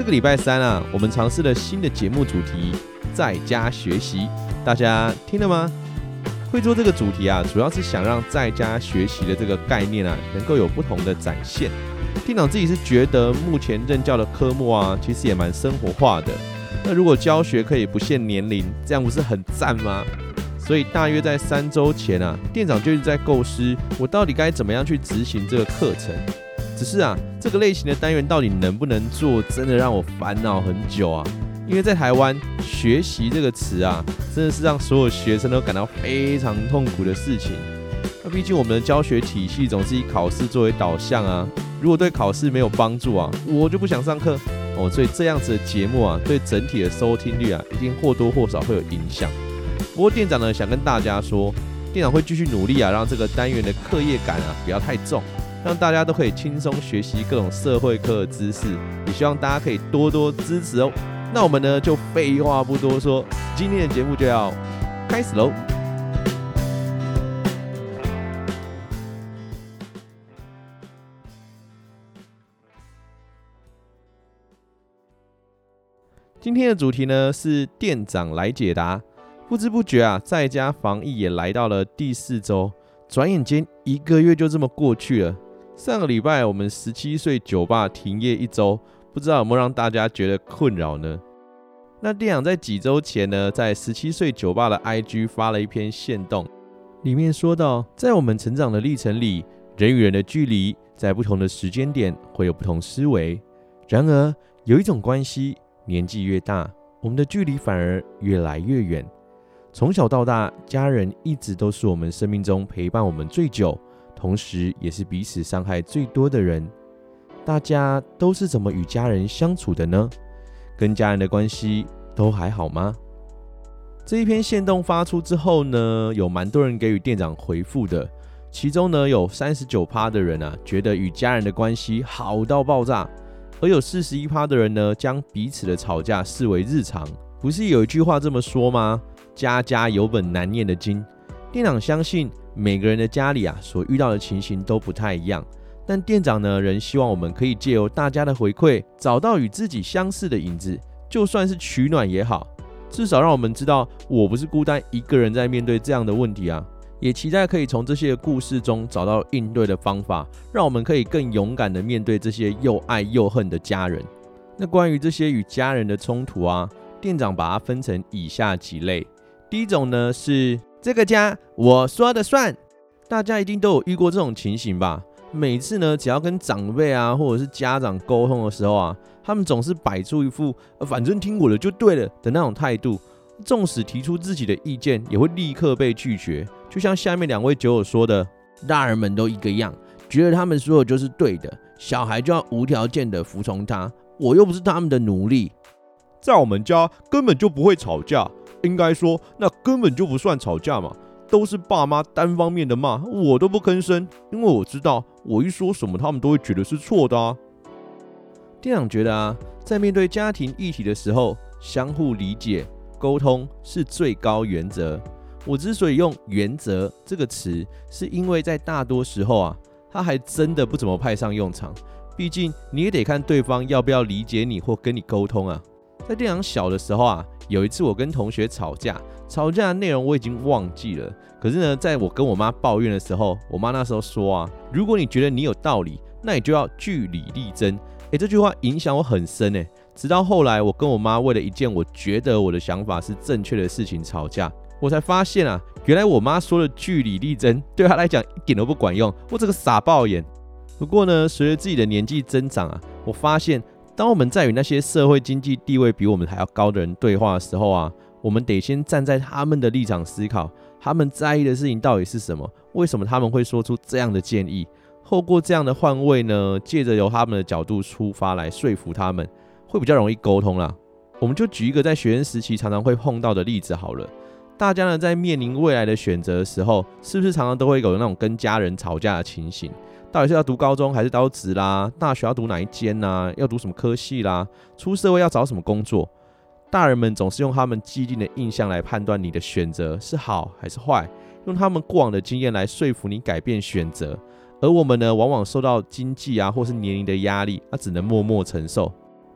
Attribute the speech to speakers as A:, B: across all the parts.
A: 这个礼拜三啊，我们尝试了新的节目主题，在家学习，大家听了吗？会做这个主题啊，主要是想让在家学习的这个概念啊，能够有不同的展现。店长自己是觉得，目前任教的科目啊，其实也蛮生活化的。那如果教学可以不限年龄，这样不是很赞吗？所以大约在三周前啊，店长就一直在构思，我到底该怎么样去执行这个课程。只是啊，这个类型的单元到底能不能做，真的让我烦恼很久啊。因为在台湾，学习这个词啊，真的是让所有学生都感到非常痛苦的事情。那毕竟我们的教学体系总是以考试作为导向啊，如果对考试没有帮助啊，我就不想上课哦。所以这样子的节目啊，对整体的收听率啊，一定或多或少会有影响。不过店长呢，想跟大家说，店长会继续努力啊，让这个单元的课业感啊，不要太重。让大家都可以轻松学习各种社会课的知识，也希望大家可以多多支持哦。那我们呢，就废话不多说，今天的节目就要开始喽。今天的主题呢，是店长来解答。不知不觉啊，在家防疫也来到了第四周，转眼间一个月就这么过去了。上个礼拜，我们十七岁酒吧停业一周，不知道有没有让大家觉得困扰呢？那店长在几周前呢，在十七岁酒吧的 IG 发了一篇限动，里面说到，在我们成长的历程里，人与人的距离在不同的时间点会有不同思维。然而，有一种关系，年纪越大，我们的距离反而越来越远。从小到大，家人一直都是我们生命中陪伴我们最久。同时，也是彼此伤害最多的人。大家都是怎么与家人相处的呢？跟家人的关系都还好吗？这一篇限动发出之后呢，有蛮多人给予店长回复的。其中呢，有三十九趴的人啊，觉得与家人的关系好到爆炸；而有四十一趴的人呢，将彼此的吵架视为日常。不是有一句话这么说吗？家家有本难念的经。店长相信。每个人的家里啊，所遇到的情形都不太一样，但店长呢，仍希望我们可以借由大家的回馈，找到与自己相似的影子，就算是取暖也好，至少让我们知道我不是孤单一个人在面对这样的问题啊。也期待可以从这些故事中找到应对的方法，让我们可以更勇敢地面对这些又爱又恨的家人。那关于这些与家人的冲突啊，店长把它分成以下几类。第一种呢是。这个家我说的算，大家一定都有遇过这种情形吧？每次呢，只要跟长辈啊或者是家长沟通的时候啊，他们总是摆出一副反正听我的就对了的那种态度，纵使提出自己的意见，也会立刻被拒绝。就像下面两位酒友说的，大人们都一个样，觉得他们说的就是对的，小孩就要无条件的服从他，我又不是他们的奴隶，在我们家根本就不会吵架。应该说，那根本就不算吵架嘛，都是爸妈单方面的骂，我都不吭声，因为我知道，我一说什么，他们都会觉得是错的啊。店长觉得啊，在面对家庭议题的时候，相互理解、沟通是最高原则。我之所以用“原则”这个词，是因为在大多时候啊，它还真的不怎么派上用场。毕竟你也得看对方要不要理解你或跟你沟通啊。在店长小的时候啊。有一次我跟同学吵架，吵架的内容我已经忘记了。可是呢，在我跟我妈抱怨的时候，我妈那时候说啊，如果你觉得你有道理，那你就要据理力争。诶，这句话影响我很深诶。直到后来，我跟我妈为了一件我觉得我的想法是正确的事情吵架，我才发现啊，原来我妈说的据理力争对她来讲一点都不管用。我这个傻爆眼。不过呢，随着自己的年纪增长啊，我发现。当我们在与那些社会经济地位比我们还要高的人对话的时候啊，我们得先站在他们的立场思考，他们在意的事情到底是什么？为什么他们会说出这样的建议？透过这样的换位呢，借着由他们的角度出发来说服他们，会比较容易沟通啦。我们就举一个在学生时期常常会碰到的例子好了。大家呢在面临未来的选择的时候，是不是常常都会有那种跟家人吵架的情形？到底是要读高中还是高职啦？大学要读哪一间呐？要读什么科系啦？出社会要找什么工作？大人们总是用他们既定的印象来判断你的选择是好还是坏，用他们过往的经验来说服你改变选择。而我们呢，往往受到经济啊或是年龄的压力，啊只能默默承受。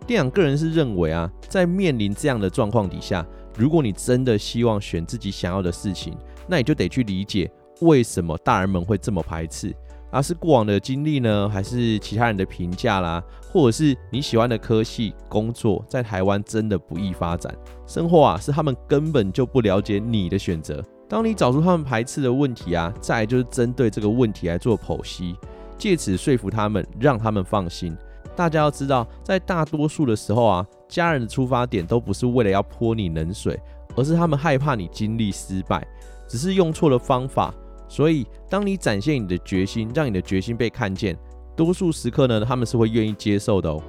A: 店长个人是认为啊，在面临这样的状况底下，如果你真的希望选自己想要的事情，那你就得去理解为什么大人们会这么排斥。而是过往的经历呢，还是其他人的评价啦，或者是你喜欢的科系、工作，在台湾真的不易发展。生活啊，是他们根本就不了解你的选择。当你找出他们排斥的问题啊，再就是针对这个问题来做剖析，借此说服他们，让他们放心。大家要知道，在大多数的时候啊，家人的出发点都不是为了要泼你冷水，而是他们害怕你经历失败，只是用错了方法。所以，当你展现你的决心，让你的决心被看见，多数时刻呢，他们是会愿意接受的哦。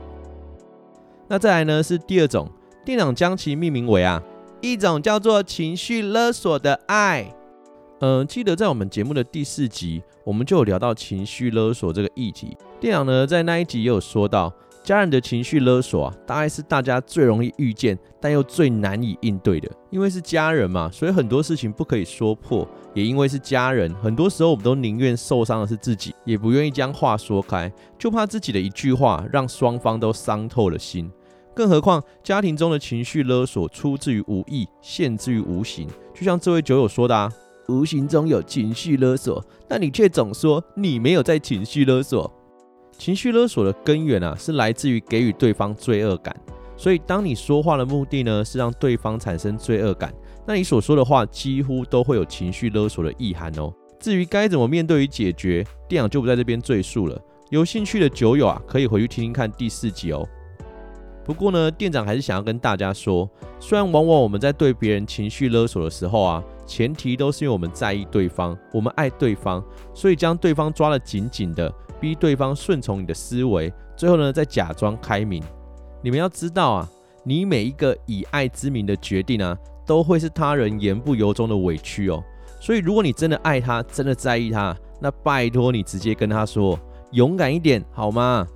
A: 那再来呢，是第二种，店长将其命名为啊，一种叫做情绪勒索的爱。嗯、记得在我们节目的第四集，我们就有聊到情绪勒索这个议题。店长呢，在那一集也有说到。家人的情绪勒索啊，大概是大家最容易遇见，但又最难以应对的。因为是家人嘛，所以很多事情不可以说破。也因为是家人，很多时候我们都宁愿受伤的是自己，也不愿意将话说开，就怕自己的一句话让双方都伤透了心。更何况家庭中的情绪勒索出自于无意，现之于无形。就像这位酒友说的啊，无形中有情绪勒索，但你却总说你没有在情绪勒索。情绪勒索的根源啊，是来自于给予对方罪恶感。所以，当你说话的目的呢，是让对方产生罪恶感，那你所说的话几乎都会有情绪勒索的意涵哦。至于该怎么面对与解决，店长就不在这边赘述了。有兴趣的酒友啊，可以回去听听看第四集哦。不过呢，店长还是想要跟大家说，虽然往往我们在对别人情绪勒索的时候啊，前提都是因为我们在意对方，我们爱对方，所以将对方抓得紧紧的。逼对方顺从你的思维，最后呢，再假装开明。你们要知道啊，你每一个以爱之名的决定啊，都会是他人言不由衷的委屈哦。所以，如果你真的爱他，真的在意他，那拜托你直接跟他说，勇敢一点，好吗？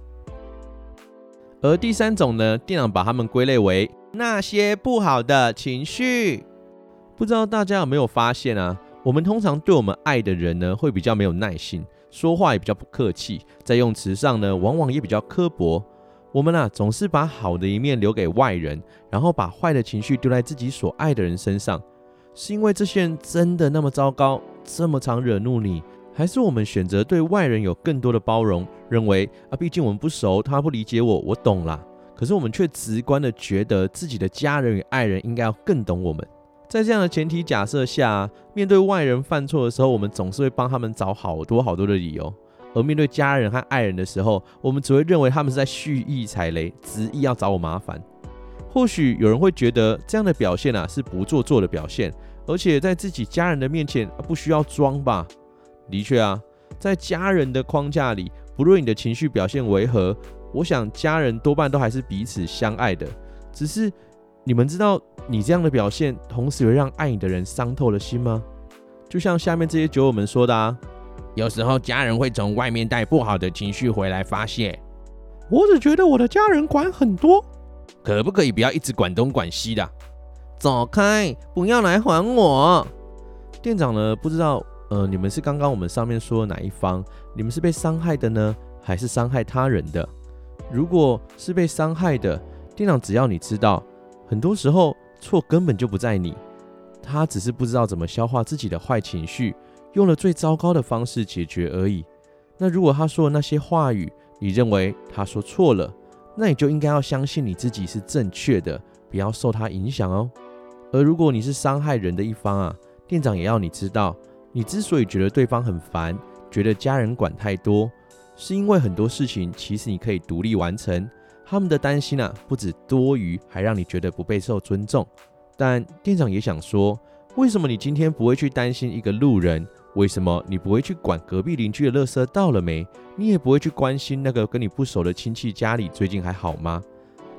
A: 而第三种呢，店长把他们归类为那些不好的情绪。不知道大家有没有发现啊？我们通常对我们爱的人呢，会比较没有耐心。说话也比较不客气，在用词上呢，往往也比较刻薄。我们啊，总是把好的一面留给外人，然后把坏的情绪丢在自己所爱的人身上。是因为这些人真的那么糟糕，这么常惹怒你，还是我们选择对外人有更多的包容，认为啊，毕竟我们不熟，他不理解我，我懂啦。可是我们却直观的觉得自己的家人与爱人应该要更懂我们。在这样的前提假设下，面对外人犯错的时候，我们总是会帮他们找好多好多的理由；而面对家人和爱人的时候，我们只会认为他们是在蓄意踩雷，执意要找我麻烦。或许有人会觉得这样的表现啊是不做作的表现，而且在自己家人的面前不需要装吧？的确啊，在家人的框架里，不论你的情绪表现为何，我想家人多半都还是彼此相爱的，只是。你们知道，你这样的表现，同时会让爱你的人伤透了心吗？就像下面这些酒友们说的啊，有时候家人会从外面带不好的情绪回来发泄。我只觉得我的家人管很多，可不可以不要一直管东管西的？走开，不要来还我。店长呢？不知道，呃，你们是刚刚我们上面说的哪一方？你们是被伤害的呢，还是伤害他人的？如果是被伤害的，店长只要你知道。很多时候错根本就不在你，他只是不知道怎么消化自己的坏情绪，用了最糟糕的方式解决而已。那如果他说的那些话语，你认为他说错了，那你就应该要相信你自己是正确的，不要受他影响哦。而如果你是伤害人的一方啊，店长也要你知道，你之所以觉得对方很烦，觉得家人管太多，是因为很多事情其实你可以独立完成。他们的担心啊，不止多余，还让你觉得不被受尊重。但店长也想说，为什么你今天不会去担心一个路人，为什么你不会去管隔壁邻居的垃圾倒了没？你也不会去关心那个跟你不熟的亲戚家里最近还好吗？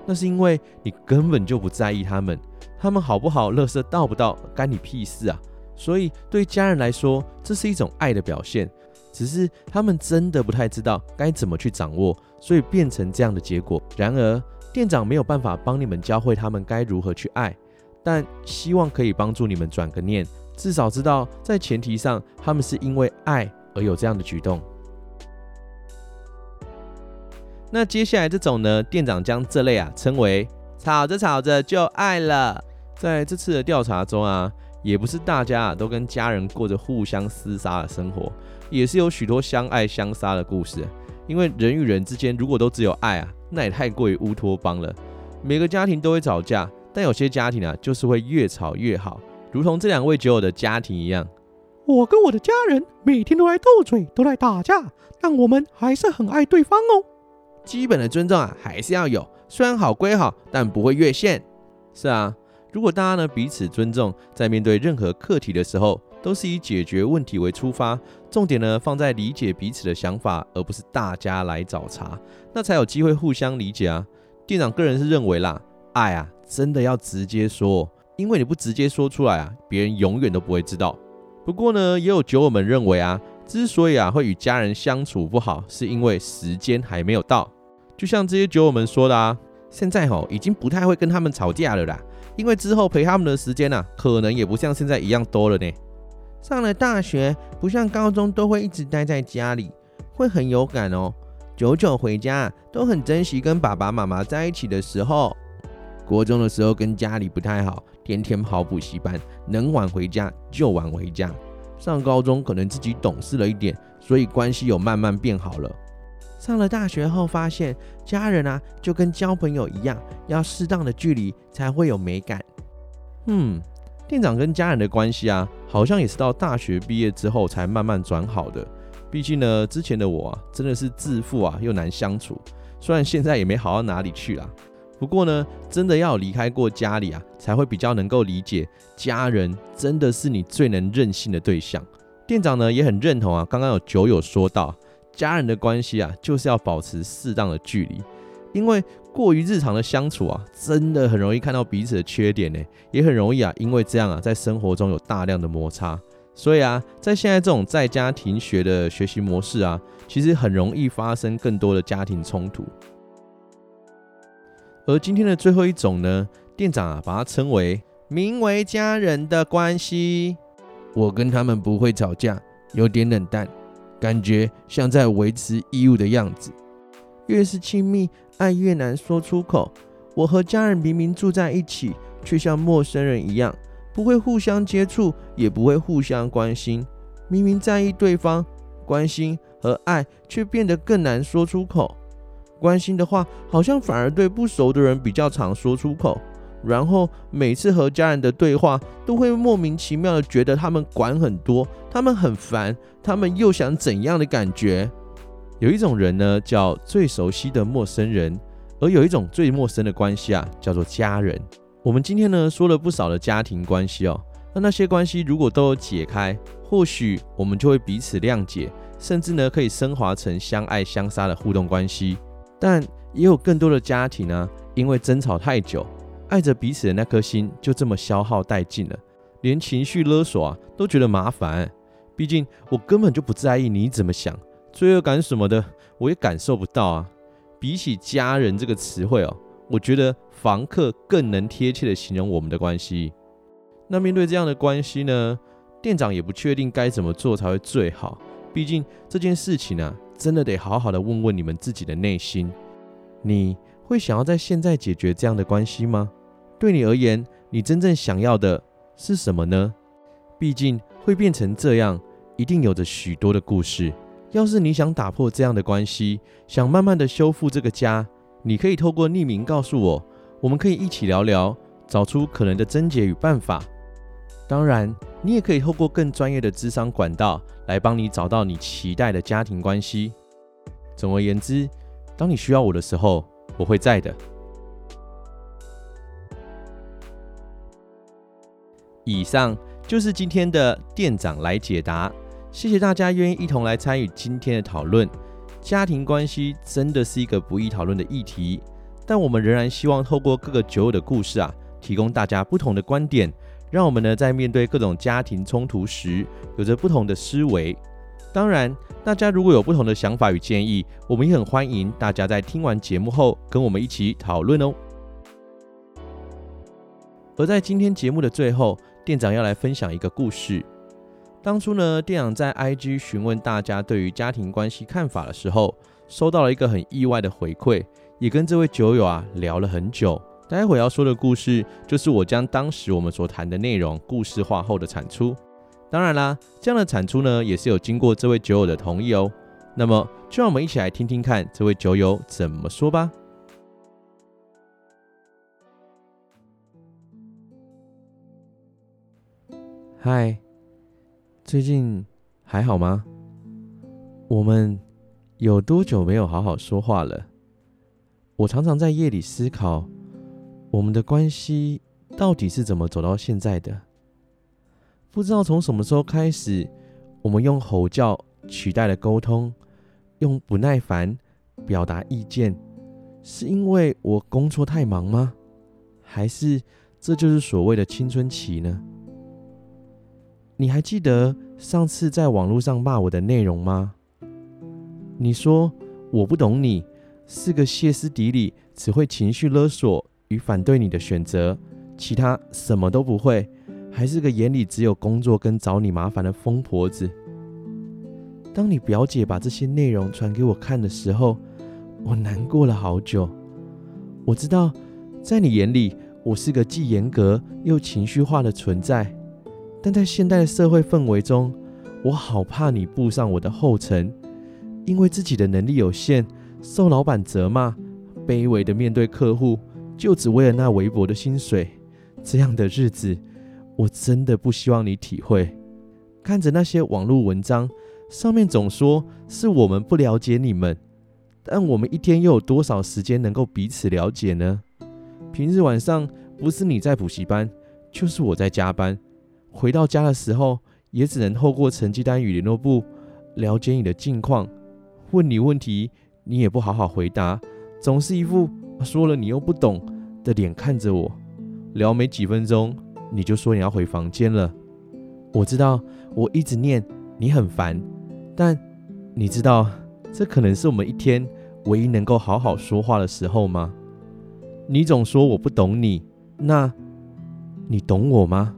A: 那是因为你根本就不在意他们，他们好不好，垃圾倒不倒，干你屁事啊！所以对家人来说，这是一种爱的表现，只是他们真的不太知道该怎么去掌握，所以变成这样的结果。然而，店长没有办法帮你们教会他们该如何去爱，但希望可以帮助你们转个念。至少知道，在前提上，他们是因为爱而有这样的举动。那接下来这种呢，店长将这类啊称为“吵着吵着就爱了”。在这次的调查中啊，也不是大家都跟家人过着互相厮杀的生活，也是有许多相爱相杀的故事。因为人与人之间如果都只有爱啊，那也太过于乌托邦了。每个家庭都会吵架，但有些家庭啊，就是会越吵越好。如同这两位酒友的家庭一样，
B: 我跟我的家人每天都来斗嘴，都来打架，但我们还是很爱对方哦。
A: 基本的尊重啊，还是要有，虽然好归好，但不会越线。是啊，如果大家呢彼此尊重，在面对任何课题的时候，都是以解决问题为出发，重点呢放在理解彼此的想法，而不是大家来找茬，那才有机会互相理解啊。店长个人是认为啦，爱啊，真的要直接说。因为你不直接说出来啊，别人永远都不会知道。不过呢，也有酒友们认为啊，之所以啊会与家人相处不好，是因为时间还没有到。就像这些酒友们说的啊，现在吼已经不太会跟他们吵架了啦，因为之后陪他们的时间啊，可能也不像现在一样多了呢。
C: 上了大学，不像高中都会一直待在家里，会很有感哦。久久回家，都很珍惜跟爸爸妈妈在一起的时候。国中的时候跟家里不太好，天天跑补习班，能晚回家就晚回家。上高中可能自己懂事了一点，所以关系有慢慢变好了。上了大学后发现，家人啊就跟交朋友一样，要适当的距离才会有美感。
A: 嗯，店长跟家人的关系啊，好像也是到大学毕业之后才慢慢转好的。毕竟呢，之前的我啊，真的是自负啊又难相处，虽然现在也没好到哪里去啦。不过呢，真的要离开过家里啊，才会比较能够理解家人真的是你最能任性的对象。店长呢也很认同啊，刚刚有酒友说到，家人的关系啊，就是要保持适当的距离，因为过于日常的相处啊，真的很容易看到彼此的缺点呢，也很容易啊，因为这样啊，在生活中有大量的摩擦。所以啊，在现在这种在家停学的学习模式啊，其实很容易发生更多的家庭冲突。而今天的最后一种呢，店长啊把它称为名为家人的关系。
C: 我跟他们不会吵架，有点冷淡，感觉像在维持义务的样子。越是亲密，爱越难说出口。我和家人明明住在一起，却像陌生人一样，不会互相接触，也不会互相关心。明明在意对方，关心和爱却变得更难说出口。关心的话，好像反而对不熟的人比较常说出口。然后每次和家人的对话，都会莫名其妙的觉得他们管很多，他们很烦，他们又想怎样的感觉？
A: 有一种人呢，叫最熟悉的陌生人；而有一种最陌生的关系啊，叫做家人。我们今天呢，说了不少的家庭关系哦。那那些关系如果都有解开，或许我们就会彼此谅解，甚至呢，可以升华成相爱相杀的互动关系。但也有更多的家庭呢、因为争吵太久，爱着彼此的那颗心就这么消耗殆尽了，连情绪勒索啊都觉得麻烦。毕竟我根本就不在意你怎么想，罪恶感什么的我也感受不到啊。比起家人这个词汇哦，我觉得房客更能贴切的形容我们的关系。那面对这样的关系呢，店长也不确定该怎么做才会最好。毕竟这件事情、啊。真的得好好的问问你们自己的内心，你会想要在现在解决这样的关系吗？对你而言，你真正想要的是什么呢？毕竟会变成这样，一定有着许多的故事。要是你想打破这样的关系，想慢慢的修复这个家，你可以透过匿名告诉我，我们可以一起聊聊，找出可能的症结与办法。当然，你也可以透过更专业的咨商管道来帮你找到你期待的家庭关系。总而言之，当你需要我的时候，我会在的。以上就是今天的店长来解答。谢谢大家愿意一同来参与今天的讨论。家庭关系真的是一个不易讨论的议题，但我们仍然希望透过各个酒友的故事啊，提供大家不同的观点，让我们呢在面对各种家庭冲突时，有着不同的思维。当然，大家如果有不同的想法与建议，我们也很欢迎大家在听完节目后跟我们一起讨论哦。而在今天节目的最后，店长要来分享一个故事。当初呢，店长在 IG 询问大家对于家庭关系看法的时候，收到了一个很意外的回馈，也跟这位酒友啊聊了很久。待会要说的故事，就是我将当时我们所谈的内容故事化后的产出。当然啦，这样的产出呢，也是有经过这位酒友的同意哦。那么，就让我们一起来听听看这位酒友怎么说吧。嗨，最近还好吗？我们有多久没有好好说话了？我常常在夜里思考，我们的关系到底是怎么走到现在的？不知道从什么时候开始，我们用吼叫取代了沟通，用不耐烦表达意见，是因为我工作太忙吗？还是这就是所谓的青春期呢？你还记得上次在网络上骂我的内容吗？你说我不懂你，是个歇斯底里，只会情绪勒索与反对你的选择，其他什么都不会。还是个眼里只有工作跟找你麻烦的疯婆子。当你表姐把这些内容传给我看的时候，我难过了好久。我知道，在你眼里，我是个既严格又情绪化的存在。但在现代的社会氛围中，我好怕你步上我的后尘，因为自己的能力有限，受老板责骂，卑微的面对客户，就只为了那微薄的薪水。这样的日子。我真的不希望你体会，看着那些网络文章，上面总说是我们不了解你们，但我们一天又有多少时间能够彼此了解呢？平日晚上不是你在补习班，就是我在加班，回到家的时候也只能透过成绩单与联络簿了解你的近况，问你问题你也不好好回答，总是一副说了你又不懂的脸看着我，聊没几分钟。你就说你要回房间了，我知道我一直念你很烦，但你知道这可能是我们一天唯一能够好好说话的时候吗？你总说我不懂你，那你懂我吗？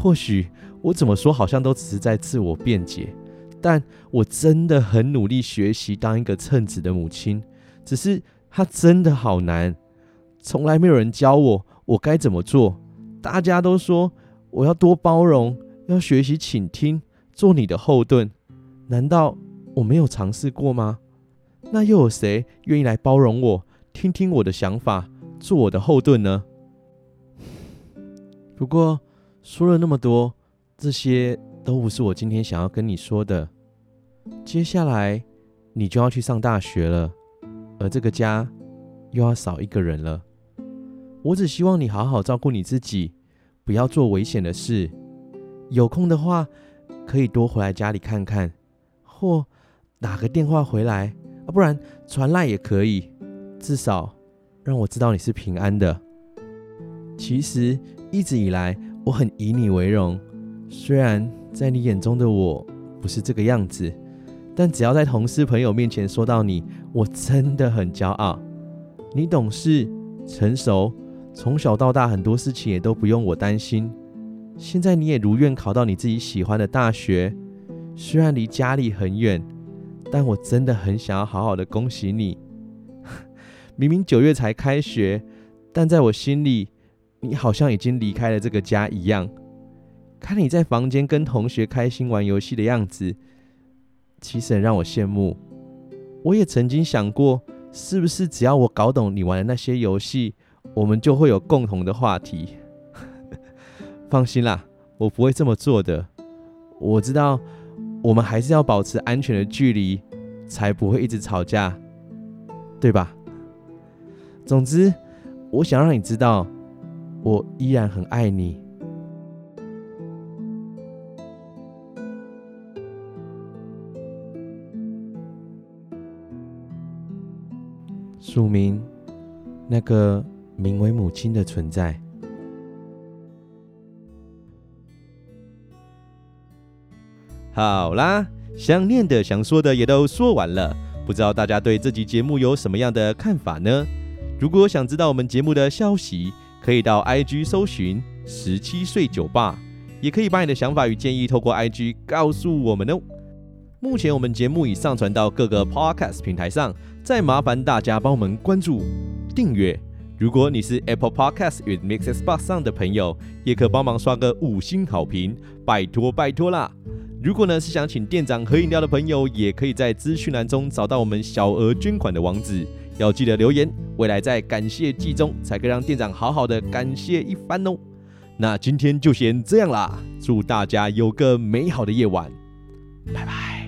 A: 或许我怎么说好像都只是在自我辩解，但我真的很努力学习当一个称职的母亲，只是它真的好难，从来没有人教我我该怎么做。大家都说我要多包容，要学习倾听，做你的后盾。难道我没有尝试过吗？那又有谁愿意来包容我，听听我的想法，做我的后盾呢？不过说了那么多，这些都不是我今天想要跟你说的。接下来你就要去上大学了，而这个家又要少一个人了。我只希望你好好照顾你自己，不要做危险的事。有空的话，可以多回来家里看看，或打个电话回来，啊，不然传赖也可以，至少让我知道你是平安的。其实一直以来，我很以你为荣，虽然在你眼中的我不是这个样子，但只要在同事朋友面前说到你，我真的很骄傲。你懂事、成熟。从小到大，很多事情也都不用我担心。现在你也如愿考到你自己喜欢的大学，虽然离家里很远，但我真的很想要好好的恭喜你。明明九月才开学，但在我心里，你好像已经离开了这个家一样。看你在房间跟同学开心玩游戏的样子，其实很让我羡慕。我也曾经想过，是不是只要我搞懂你玩的那些游戏，我们就会有共同的话题。放心啦，我不会这么做的。我知道，我们还是要保持安全的距离，才不会一直吵架，对吧？总之，我想让你知道，我依然很爱你。
C: 署名：那个名为母亲的存在。
A: 好啦，想念的、想说的也都说完了，不知道大家对这集节目有什么样的看法呢？如果想知道我们节目的消息，可以到 IG 搜寻十七岁酒吧，也可以把你的想法与建议透过 IG 告诉我们哦。目前我们节目已上传到各个 Podcast 平台上，再麻烦大家帮我们关注、订阅。如果你是 Apple Podcast 与 Mixes Box 上的朋友，也可帮忙刷个五星好评，拜托拜托啦！如果呢是想请店长喝饮料的朋友，也可以在资讯栏中找到我们小额捐款的网址，要记得留言，未来在感谢季中才可以让店长好好的感谢一番哦。那今天就先这样啦，祝大家有个美好的夜晚，拜拜。